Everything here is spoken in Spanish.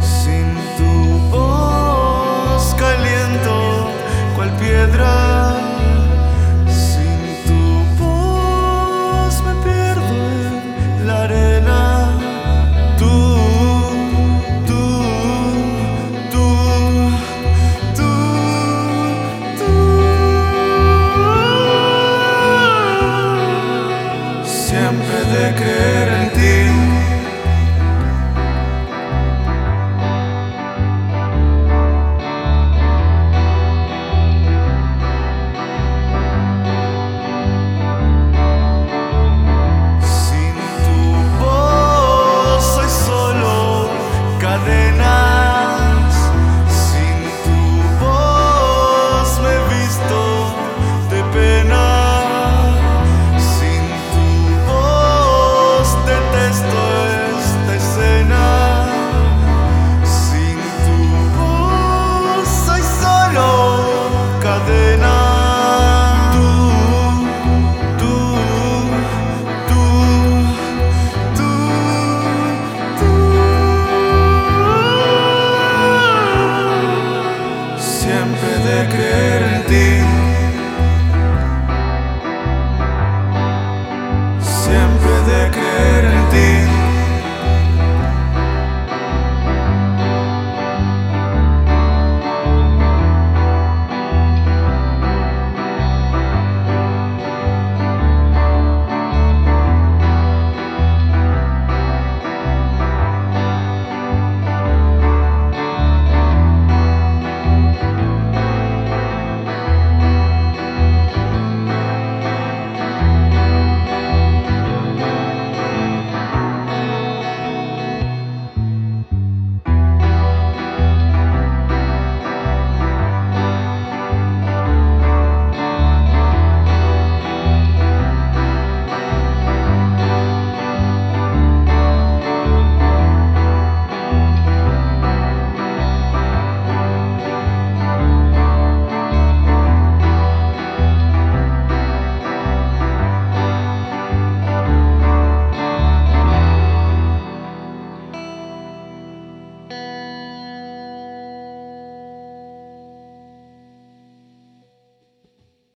Sin tu voz caliento cual piedra. Sin tu voz me pierdo en la arena. Tú, tú, tú, tú, tú. Siempre de creer.